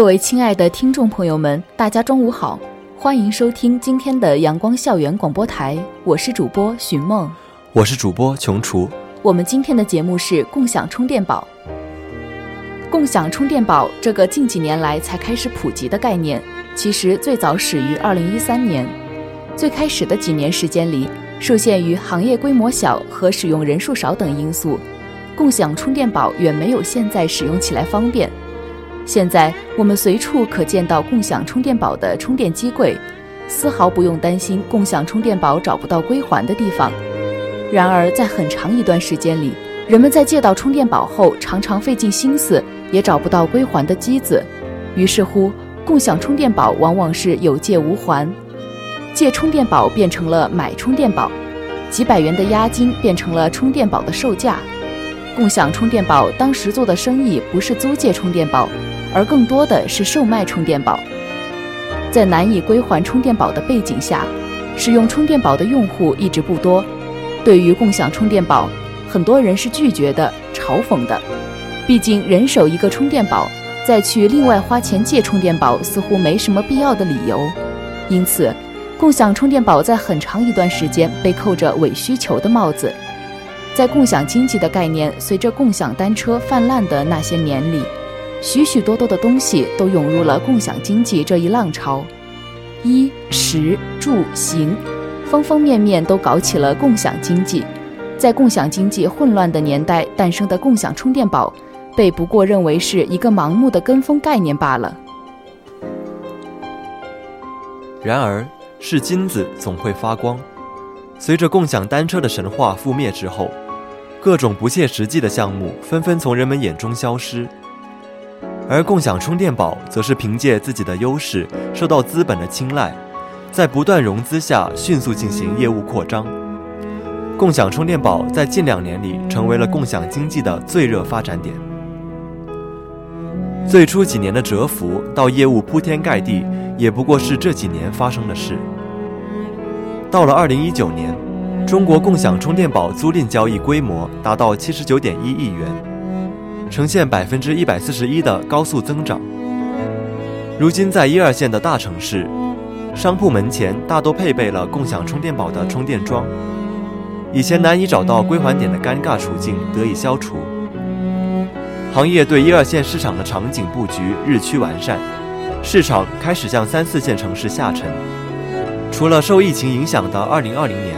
各位亲爱的听众朋友们，大家中午好，欢迎收听今天的阳光校园广播台，我是主播寻梦，我是主播琼厨。我们今天的节目是共享充电宝。共享充电宝这个近几年来才开始普及的概念，其实最早始于2013年。最开始的几年时间里，受限于行业规模小和使用人数少等因素，共享充电宝远没有现在使用起来方便。现在我们随处可见到共享充电宝的充电机柜，丝毫不用担心共享充电宝找不到归还的地方。然而，在很长一段时间里，人们在借到充电宝后，常常费尽心思也找不到归还的机子。于是乎，共享充电宝往往是有借无还，借充电宝变成了买充电宝，几百元的押金变成了充电宝的售价。共享充电宝当时做的生意不是租借充电宝。而更多的是售卖充电宝，在难以归还充电宝的背景下，使用充电宝的用户一直不多。对于共享充电宝，很多人是拒绝的、嘲讽的。毕竟人手一个充电宝，再去另外花钱借充电宝，似乎没什么必要的理由。因此，共享充电宝在很长一段时间被扣着伪需求的帽子。在共享经济的概念随着共享单车泛滥的那些年里。许许多多的东西都涌入了共享经济这一浪潮，衣食住行，方方面面都搞起了共享经济。在共享经济混乱的年代诞生的共享充电宝，被不过认为是一个盲目的跟风概念罢了。然而，是金子总会发光。随着共享单车的神话覆灭之后，各种不切实际的项目纷纷从人们眼中消失。而共享充电宝则是凭借自己的优势，受到资本的青睐，在不断融资下迅速进行业务扩张。共享充电宝在近两年里成为了共享经济的最热发展点。最初几年的蛰伏到业务铺天盖地，也不过是这几年发生的事。到了二零一九年，中国共享充电宝租赁交易规模达到七十九点一亿元。呈现百分之一百四十一的高速增长。如今，在一二线的大城市，商铺门前大多配备了共享充电宝的充电桩，以前难以找到归还点的尴尬处境得以消除。行业对一二线市场的场景布局日趋完善，市场开始向三四线城市下沉。除了受疫情影响的二零二零年，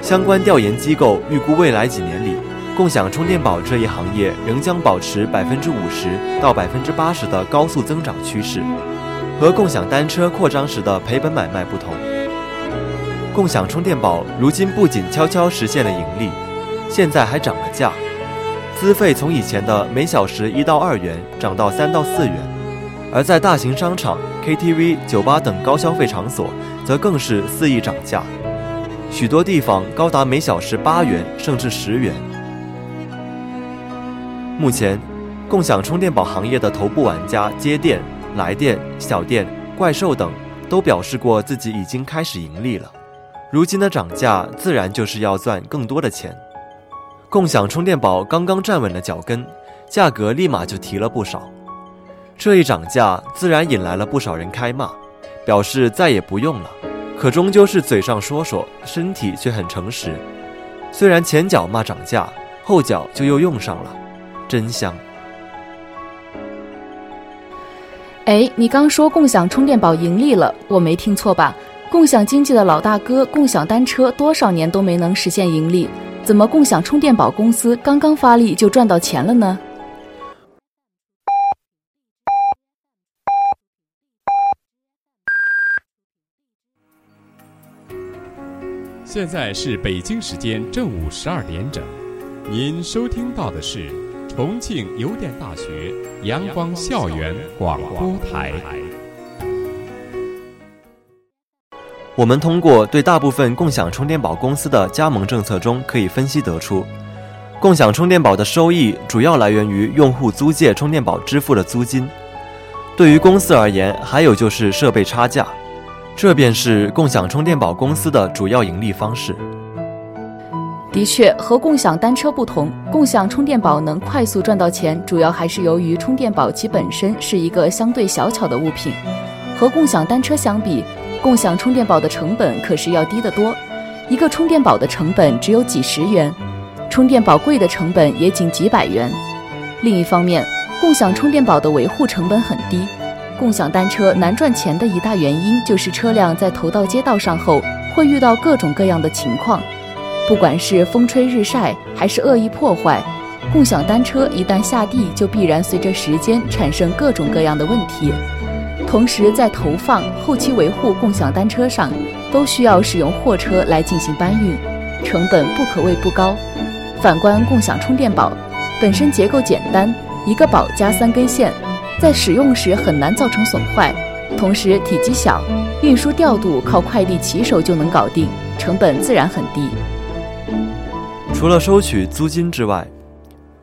相关调研机构预估未来几年里。共享充电宝这一行业仍将保持百分之五十到百分之八十的高速增长趋势。和共享单车扩张时的赔本买卖不同，共享充电宝如今不仅悄悄实现了盈利，现在还涨了价，资费从以前的每小时一到二元涨到三到四元。而在大型商场、KTV、酒吧等高消费场所，则更是肆意涨价，许多地方高达每小时八元甚至十元。目前，共享充电宝行业的头部玩家接电、来电、小店、怪兽等，都表示过自己已经开始盈利了。如今的涨价，自然就是要赚更多的钱。共享充电宝刚刚站稳了脚跟，价格立马就提了不少。这一涨价，自然引来了不少人开骂，表示再也不用了。可终究是嘴上说说，身体却很诚实。虽然前脚骂涨价，后脚就又用上了。真香！哎，你刚说共享充电宝盈利了，我没听错吧？共享经济的老大哥共享单车多少年都没能实现盈利，怎么共享充电宝公司刚刚发力就赚到钱了呢？现在是北京时间正午十二点整，您收听到的是。重庆邮电大学阳光校园广播台。我们通过对大部分共享充电宝公司的加盟政策中，可以分析得出，共享充电宝的收益主要来源于用户租借充电宝支付的租金。对于公司而言，还有就是设备差价，这便是共享充电宝公司的主要盈利方式。的确，和共享单车不同，共享充电宝能快速赚到钱，主要还是由于充电宝其本身是一个相对小巧的物品。和共享单车相比，共享充电宝的成本可是要低得多。一个充电宝的成本只有几十元，充电宝贵的成本也仅几百元。另一方面，共享充电宝的维护成本很低。共享单车难赚钱的一大原因就是车辆在投到街道上后，会遇到各种各样的情况。不管是风吹日晒还是恶意破坏，共享单车一旦下地，就必然随着时间产生各种各样的问题。同时，在投放、后期维护共享单车上，都需要使用货车来进行搬运，成本不可谓不高。反观共享充电宝，本身结构简单，一个宝加三根线，在使用时很难造成损坏，同时体积小，运输调度靠快递骑手就能搞定，成本自然很低。除了收取租金之外，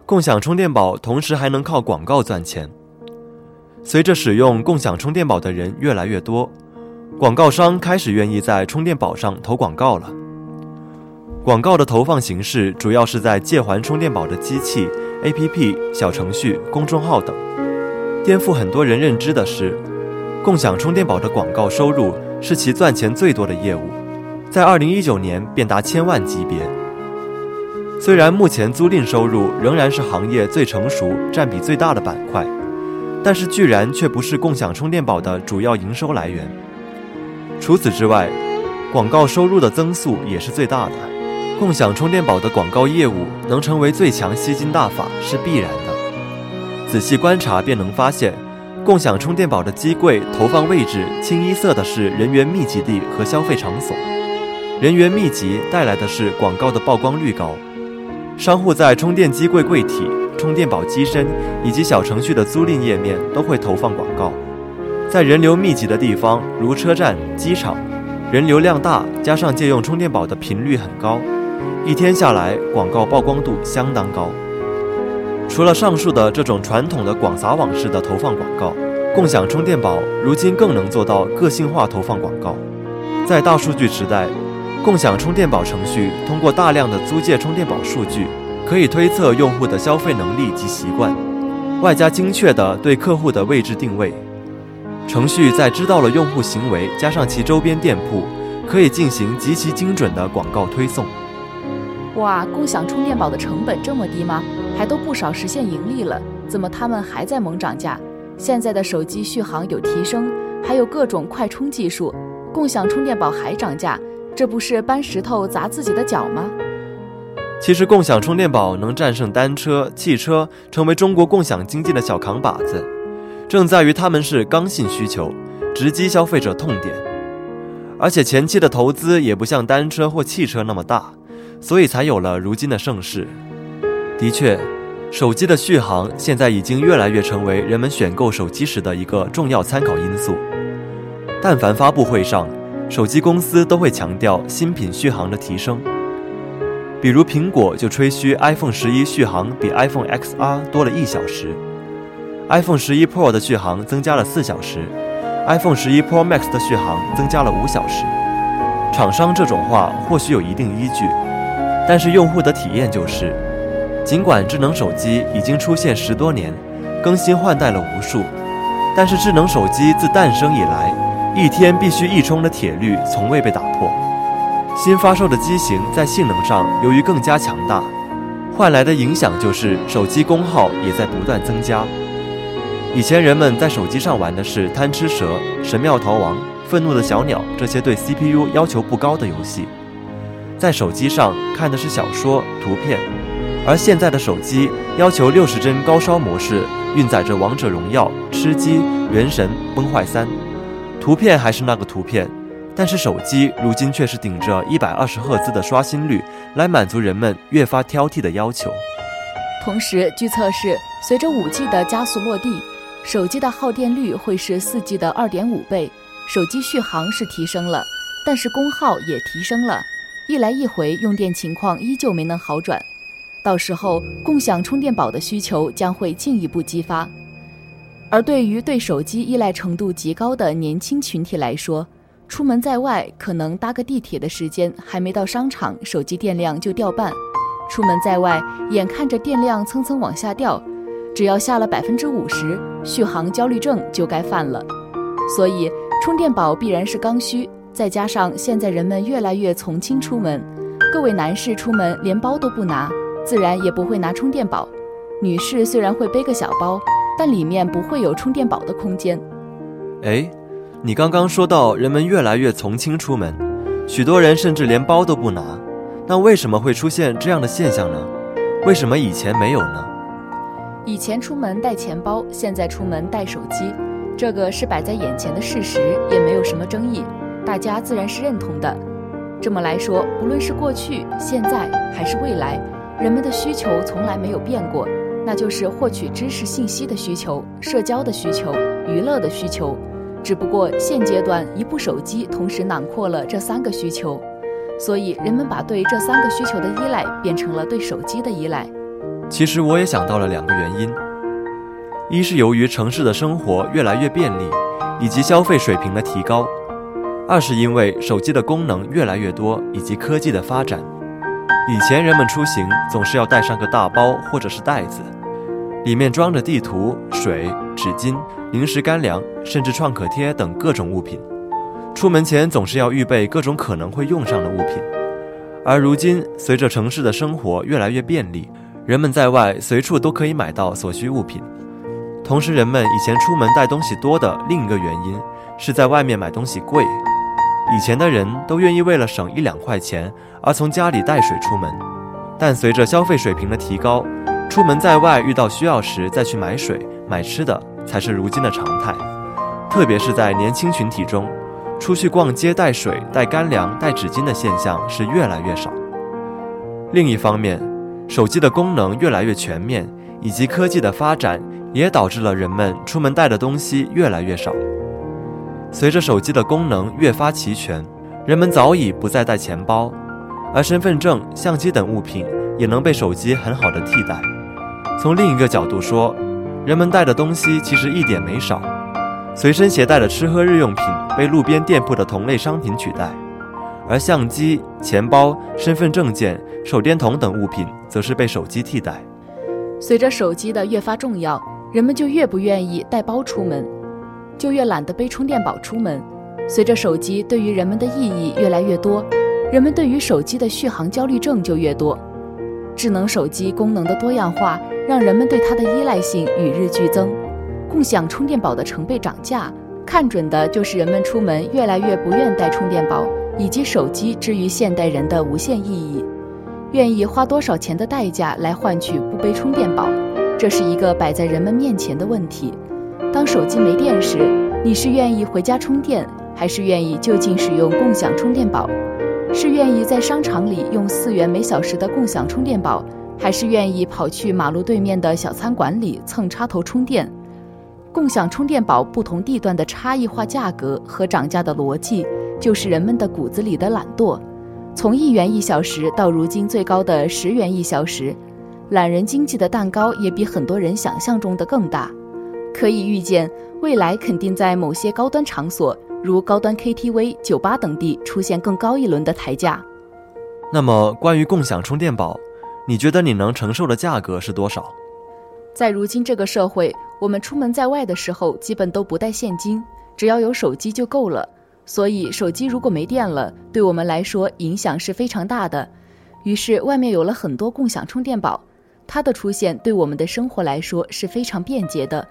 共享充电宝同时还能靠广告赚钱。随着使用共享充电宝的人越来越多，广告商开始愿意在充电宝上投广告了。广告的投放形式主要是在借还充电宝的机器、APP、小程序、公众号等。颠覆很多人认知的是，共享充电宝的广告收入是其赚钱最多的业务，在2019年便达千万级别。虽然目前租赁收入仍然是行业最成熟、占比最大的板块，但是居然却不是共享充电宝的主要营收来源。除此之外，广告收入的增速也是最大的。共享充电宝的广告业务能成为最强吸金大法是必然的。仔细观察便能发现，共享充电宝的机柜投放位置清一色的是人员密集地和消费场所，人员密集带来的是广告的曝光率高。商户在充电机柜柜体、充电宝机身以及小程序的租赁页面都会投放广告。在人流密集的地方，如车站、机场，人流量大，加上借用充电宝的频率很高，一天下来广告曝光度相当高。除了上述的这种传统的广撒网式的投放广告，共享充电宝如今更能做到个性化投放广告。在大数据时代。共享充电宝程序通过大量的租借充电宝数据，可以推测用户的消费能力及习惯，外加精确的对客户的位置定位。程序在知道了用户行为，加上其周边店铺，可以进行极其精准的广告推送。哇，共享充电宝的成本这么低吗？还都不少实现盈利了，怎么他们还在猛涨价？现在的手机续航有提升，还有各种快充技术，共享充电宝还涨价？这不是搬石头砸自己的脚吗？其实，共享充电宝能战胜单车、汽车，成为中国共享经济的小扛把子，正在于他们是刚性需求，直击消费者痛点，而且前期的投资也不像单车或汽车那么大，所以才有了如今的盛世。的确，手机的续航现在已经越来越成为人们选购手机时的一个重要参考因素。但凡发布会上，手机公司都会强调新品续航的提升，比如苹果就吹嘘 iPhone 十一续航比 iPhone XR 多了一小时，iPhone 十一 Pro 的续航增加了四小时，iPhone 十一 Pro Max 的续航增加了五小时。厂商这种话或许有一定依据，但是用户的体验就是，尽管智能手机已经出现十多年，更新换代了无数，但是智能手机自诞生以来。一天必须一充的铁律从未被打破。新发售的机型在性能上由于更加强大，换来的影响就是手机功耗也在不断增加。以前人们在手机上玩的是贪吃蛇、神庙逃亡、愤怒的小鸟这些对 CPU 要求不高的游戏，在手机上看的是小说、图片，而现在的手机要求六十帧高烧模式，运载着王者荣耀、吃鸡、原神、崩坏三。图片还是那个图片，但是手机如今却是顶着一百二十赫兹的刷新率来满足人们越发挑剔的要求。同时，据测试，随着 5G 的加速落地，手机的耗电率会是 4G 的2.5倍，手机续航是提升了，但是功耗也提升了，一来一回用电情况依旧没能好转。到时候，共享充电宝的需求将会进一步激发。而对于对手机依赖程度极高的年轻群体来说，出门在外可能搭个地铁的时间还没到商场，手机电量就掉半；出门在外，眼看着电量蹭蹭往下掉，只要下了百分之五十，续航焦虑症就该犯了。所以，充电宝必然是刚需。再加上现在人们越来越从轻出门，各位男士出门连包都不拿。自然也不会拿充电宝，女士虽然会背个小包，但里面不会有充电宝的空间。哎，你刚刚说到人们越来越从轻出门，许多人甚至连包都不拿，那为什么会出现这样的现象呢？为什么以前没有呢？以前出门带钱包，现在出门带手机，这个是摆在眼前的事实，也没有什么争议，大家自然是认同的。这么来说，不论是过去、现在还是未来。人们的需求从来没有变过，那就是获取知识信息的需求、社交的需求、娱乐的需求。只不过现阶段，一部手机同时囊括了这三个需求，所以人们把对这三个需求的依赖变成了对手机的依赖。其实我也想到了两个原因：一是由于城市的生活越来越便利，以及消费水平的提高；二是因为手机的功能越来越多，以及科技的发展。以前人们出行总是要带上个大包或者是袋子，里面装着地图、水、纸巾、零食、干粮，甚至创可贴等各种物品。出门前总是要预备各种可能会用上的物品。而如今，随着城市的生活越来越便利，人们在外随处都可以买到所需物品。同时，人们以前出门带东西多的另一个原因，是在外面买东西贵。以前的人都愿意为了省一两块钱而从家里带水出门，但随着消费水平的提高，出门在外遇到需要时再去买水、买吃的才是如今的常态。特别是在年轻群体中，出去逛街带水、带干粮、带纸巾的现象是越来越少。另一方面，手机的功能越来越全面，以及科技的发展，也导致了人们出门带的东西越来越少。随着手机的功能越发齐全，人们早已不再带钱包，而身份证、相机等物品也能被手机很好的替代。从另一个角度说，人们带的东西其实一点没少，随身携带的吃喝日用品被路边店铺的同类商品取代，而相机、钱包、身份证件、手电筒等物品则是被手机替代。随着手机的越发重要，人们就越不愿意带包出门。就越懒得背充电宝出门。随着手机对于人们的意义越来越多，人们对于手机的续航焦虑症就越多。智能手机功能的多样化，让人们对它的依赖性与日俱增。共享充电宝的成倍涨价，看准的就是人们出门越来越不愿带充电宝，以及手机之于现代人的无限意义。愿意花多少钱的代价来换取不背充电宝，这是一个摆在人们面前的问题。当手机没电时，你是愿意回家充电，还是愿意就近使用共享充电宝？是愿意在商场里用四元每小时的共享充电宝，还是愿意跑去马路对面的小餐馆里蹭插头充电？共享充电宝不同地段的差异化价格和涨价的逻辑，就是人们的骨子里的懒惰。从一元一小时到如今最高的十元一小时，懒人经济的蛋糕也比很多人想象中的更大。可以预见，未来肯定在某些高端场所，如高端 KTV、酒吧等地出现更高一轮的抬价。那么，关于共享充电宝，你觉得你能承受的价格是多少？在如今这个社会，我们出门在外的时候，基本都不带现金，只要有手机就够了。所以，手机如果没电了，对我们来说影响是非常大的。于是，外面有了很多共享充电宝，它的出现对我们的生活来说是非常便捷的。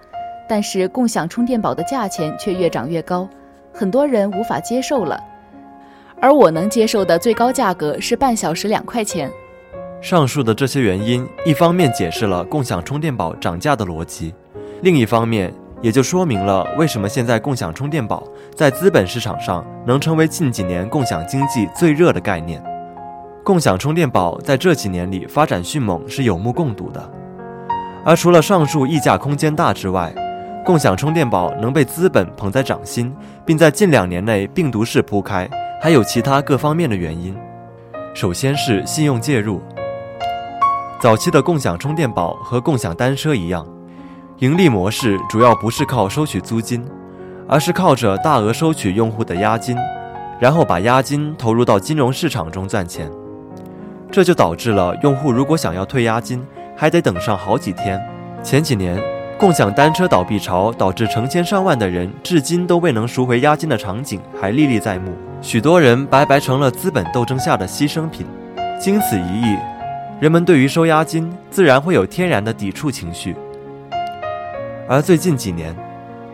但是共享充电宝的价钱却越涨越高，很多人无法接受了。而我能接受的最高价格是半小时两块钱。上述的这些原因，一方面解释了共享充电宝涨价的逻辑，另一方面也就说明了为什么现在共享充电宝在资本市场上能成为近几年共享经济最热的概念。共享充电宝在这几年里发展迅猛是有目共睹的。而除了上述溢价空间大之外，共享充电宝能被资本捧在掌心，并在近两年内病毒式铺开，还有其他各方面的原因。首先是信用介入。早期的共享充电宝和共享单车一样，盈利模式主要不是靠收取租金，而是靠着大额收取用户的押金，然后把押金投入到金融市场中赚钱。这就导致了用户如果想要退押金，还得等上好几天。前几年，共享单车倒闭潮导致成千上万的人至今都未能赎回押金的场景还历历在目，许多人白白成了资本斗争下的牺牲品。经此一役。人们对于收押金自然会有天然的抵触情绪，而最近几年，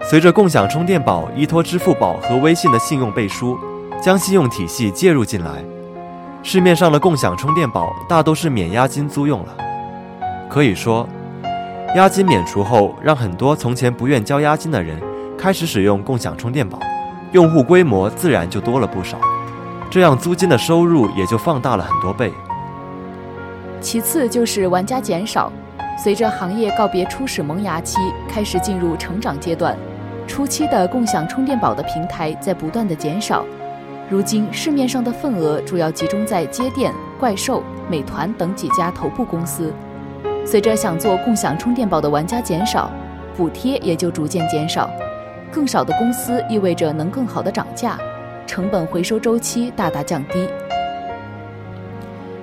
随着共享充电宝依托支付宝和微信的信用背书，将信用体系介入进来，市面上的共享充电宝大都是免押金租用了。可以说，押金免除后，让很多从前不愿交押金的人开始使用共享充电宝，用户规模自然就多了不少，这样租金的收入也就放大了很多倍。其次就是玩家减少，随着行业告别初始萌芽期，开始进入成长阶段。初期的共享充电宝的平台在不断的减少，如今市面上的份额主要集中在街电、怪兽、美团等几家头部公司。随着想做共享充电宝的玩家减少，补贴也就逐渐减少，更少的公司意味着能更好的涨价，成本回收周期大大降低。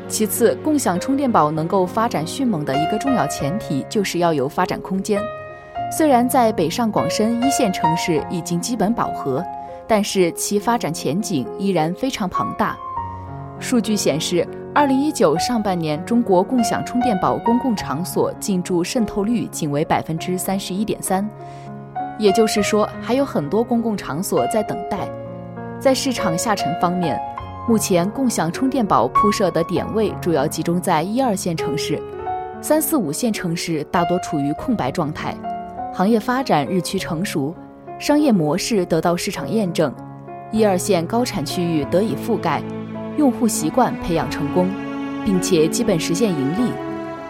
其次，共享充电宝能够发展迅猛的一个重要前提，就是要有发展空间。虽然在北上广深一线城市已经基本饱和，但是其发展前景依然非常庞大。数据显示，二零一九上半年，中国共享充电宝公共场所进驻渗透率仅为百分之三十一点三，也就是说，还有很多公共场所在等待。在市场下沉方面，目前共享充电宝铺设的点位主要集中在一二线城市，三四五线城市大多处于空白状态。行业发展日趋成熟，商业模式得到市场验证，一二线高产区域得以覆盖，用户习惯培养成功，并且基本实现盈利。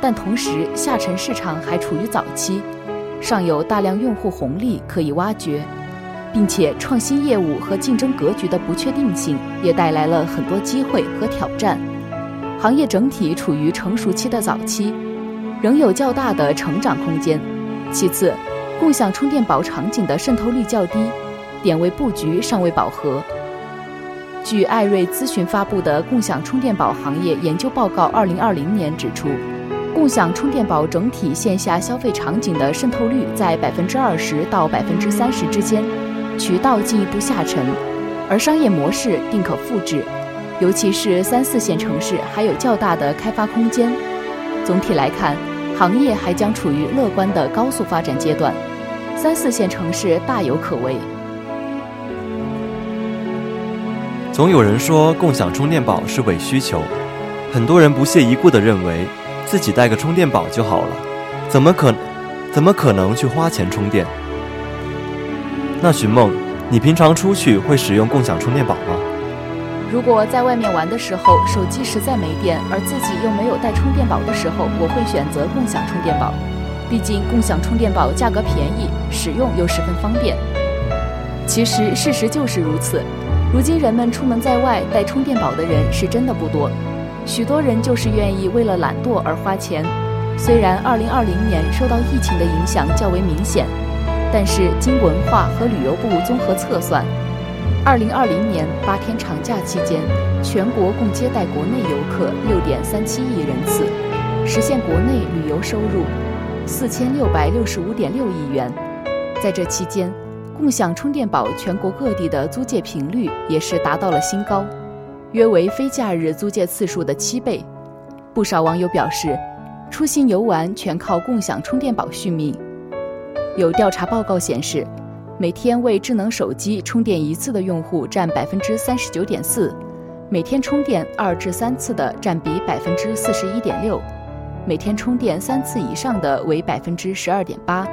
但同时，下沉市场还处于早期，尚有大量用户红利可以挖掘。并且，创新业务和竞争格局的不确定性也带来了很多机会和挑战。行业整体处于成熟期的早期，仍有较大的成长空间。其次，共享充电宝场景的渗透率较低，点位布局尚未饱和。据艾瑞咨询发布的《共享充电宝行业研究报告（二零二零年）》指出，共享充电宝整体线下消费场景的渗透率在百分之二十到百分之三十之间。渠道进一步下沉，而商业模式定可复制，尤其是三四线城市还有较大的开发空间。总体来看，行业还将处于乐观的高速发展阶段，三四线城市大有可为。总有人说共享充电宝是伪需求，很多人不屑一顾地认为自己带个充电宝就好了，怎么可怎么可能去花钱充电？那寻梦，你平常出去会使用共享充电宝吗？如果在外面玩的时候手机实在没电，而自己又没有带充电宝的时候，我会选择共享充电宝。毕竟共享充电宝价格便宜，使用又十分方便。其实事实就是如此。如今人们出门在外带充电宝的人是真的不多，许多人就是愿意为了懒惰而花钱。虽然2020年受到疫情的影响较为明显。但是经文化和旅游部综合测算，二零二零年八天长假期间，全国共接待国内游客六点三七亿人次，实现国内旅游收入四千六百六十五点六亿元。在这期间，共享充电宝全国各地的租借频率也是达到了新高，约为非假日租借次数的七倍。不少网友表示，出行游玩全靠共享充电宝续命。有调查报告显示，每天为智能手机充电一次的用户占百分之三十九点四，每天充电二至三次的占比百分之四十一点六，每天充电三次以上的为百分之十二点八。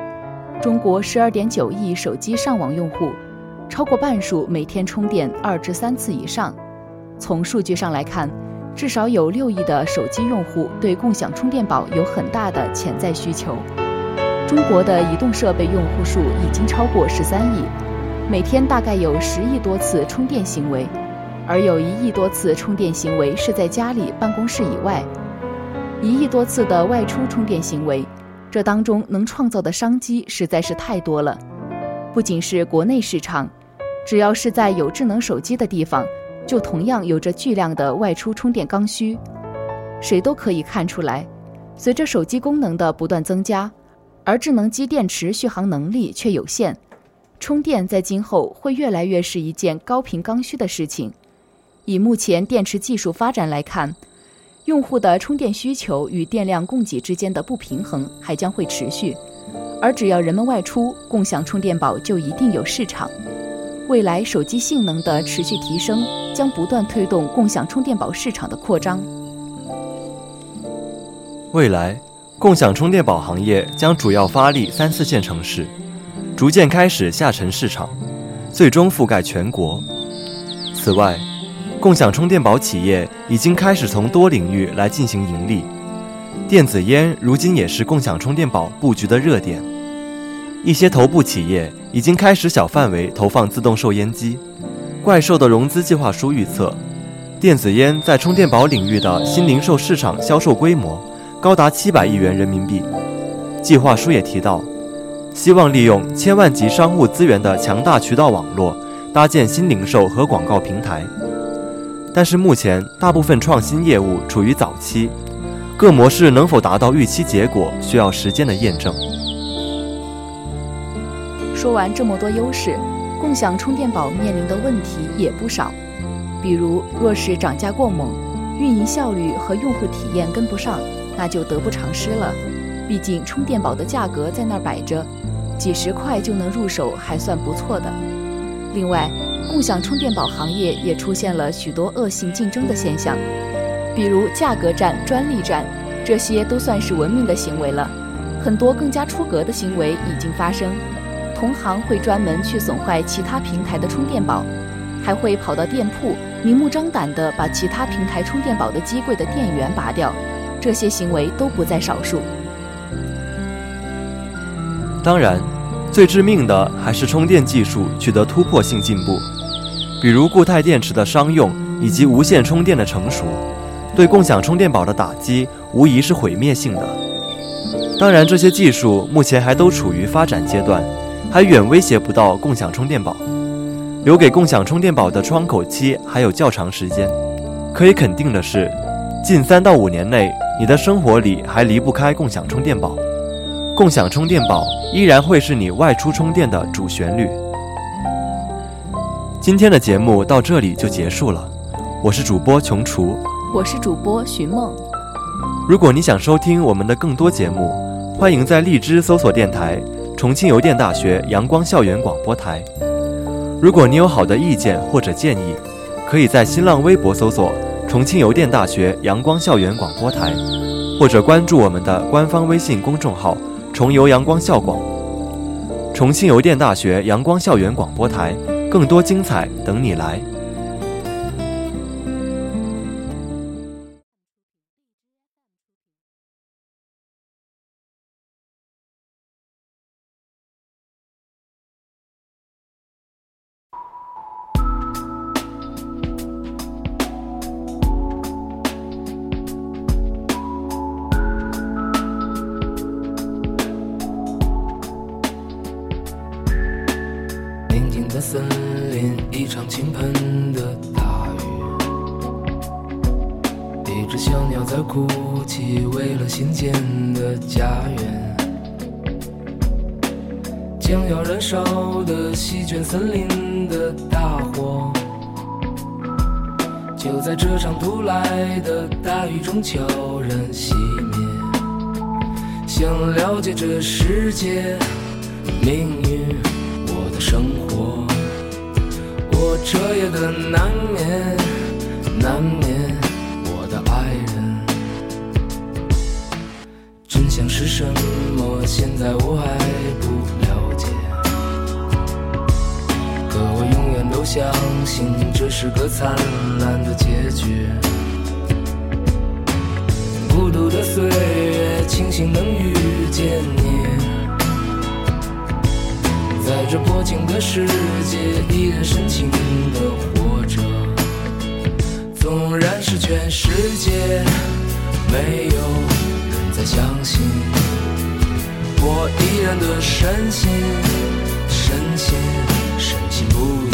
中国十二点九亿手机上网用户，超过半数每天充电二至三次以上。从数据上来看，至少有六亿的手机用户对共享充电宝有很大的潜在需求。中国的移动设备用户数已经超过十三亿，每天大概有十亿多次充电行为，而有一亿多次充电行为是在家里、办公室以外，一亿多次的外出充电行为，这当中能创造的商机实在是太多了。不仅是国内市场，只要是在有智能手机的地方，就同样有着巨量的外出充电刚需。谁都可以看出来，随着手机功能的不断增加。而智能机电池续航能力却有限，充电在今后会越来越是一件高频刚需的事情。以目前电池技术发展来看，用户的充电需求与电量供给之间的不平衡还将会持续。而只要人们外出，共享充电宝就一定有市场。未来手机性能的持续提升，将不断推动共享充电宝市场的扩张。未来。共享充电宝行业将主要发力三四线城市，逐渐开始下沉市场，最终覆盖全国。此外，共享充电宝企业已经开始从多领域来进行盈利。电子烟如今也是共享充电宝布局的热点，一些头部企业已经开始小范围投放自动售烟机。怪兽的融资计划书预测，电子烟在充电宝领域的新零售市场销售规模。高达七百亿元人民币。计划书也提到，希望利用千万级商务资源的强大渠道网络，搭建新零售和广告平台。但是目前大部分创新业务处于早期，各模式能否达到预期结果，需要时间的验证。说完这么多优势，共享充电宝面临的问题也不少，比如若是涨价过猛，运营效率和用户体验跟不上。那就得不偿失了，毕竟充电宝的价格在那儿摆着，几十块就能入手，还算不错的。另外，共享充电宝行业也出现了许多恶性竞争的现象，比如价格战、专利战，这些都算是文明的行为了。很多更加出格的行为已经发生，同行会专门去损坏其他平台的充电宝，还会跑到店铺，明目张胆地把其他平台充电宝的机柜的电源拔掉。这些行为都不在少数。当然，最致命的还是充电技术取得突破性进步，比如固态电池的商用以及无线充电的成熟，对共享充电宝的打击无疑是毁灭性的。当然，这些技术目前还都处于发展阶段，还远威胁不到共享充电宝。留给共享充电宝的窗口期还有较长时间。可以肯定的是，近三到五年内。你的生活里还离不开共享充电宝，共享充电宝依然会是你外出充电的主旋律。今天的节目到这里就结束了，我是主播琼厨，我是主播寻梦。如果你想收听我们的更多节目，欢迎在荔枝搜索电台重庆邮电大学阳光校园广播台。如果你有好的意见或者建议，可以在新浪微博搜索。重庆邮电大学阳光校园广播台，或者关注我们的官方微信公众号“重游阳光校广”。重庆邮电大学阳光校园广播台，更多精彩等你来。森林，一场倾盆的大雨，一只小鸟在哭泣，为了新建的家园。将要燃烧的席卷森林的大火，就在这场突来的大雨中悄然熄灭。想了解这世界命运，我彻夜的难眠，难眠，我的爱人。真相是什么？现在我还不了解。可我永远都相信，这是个灿烂的结局。孤独的岁月，庆幸能遇见你。在这薄情的世界，依然深情的活着。纵然是全世界没有人再相信，我依然的深信，深信，深信不。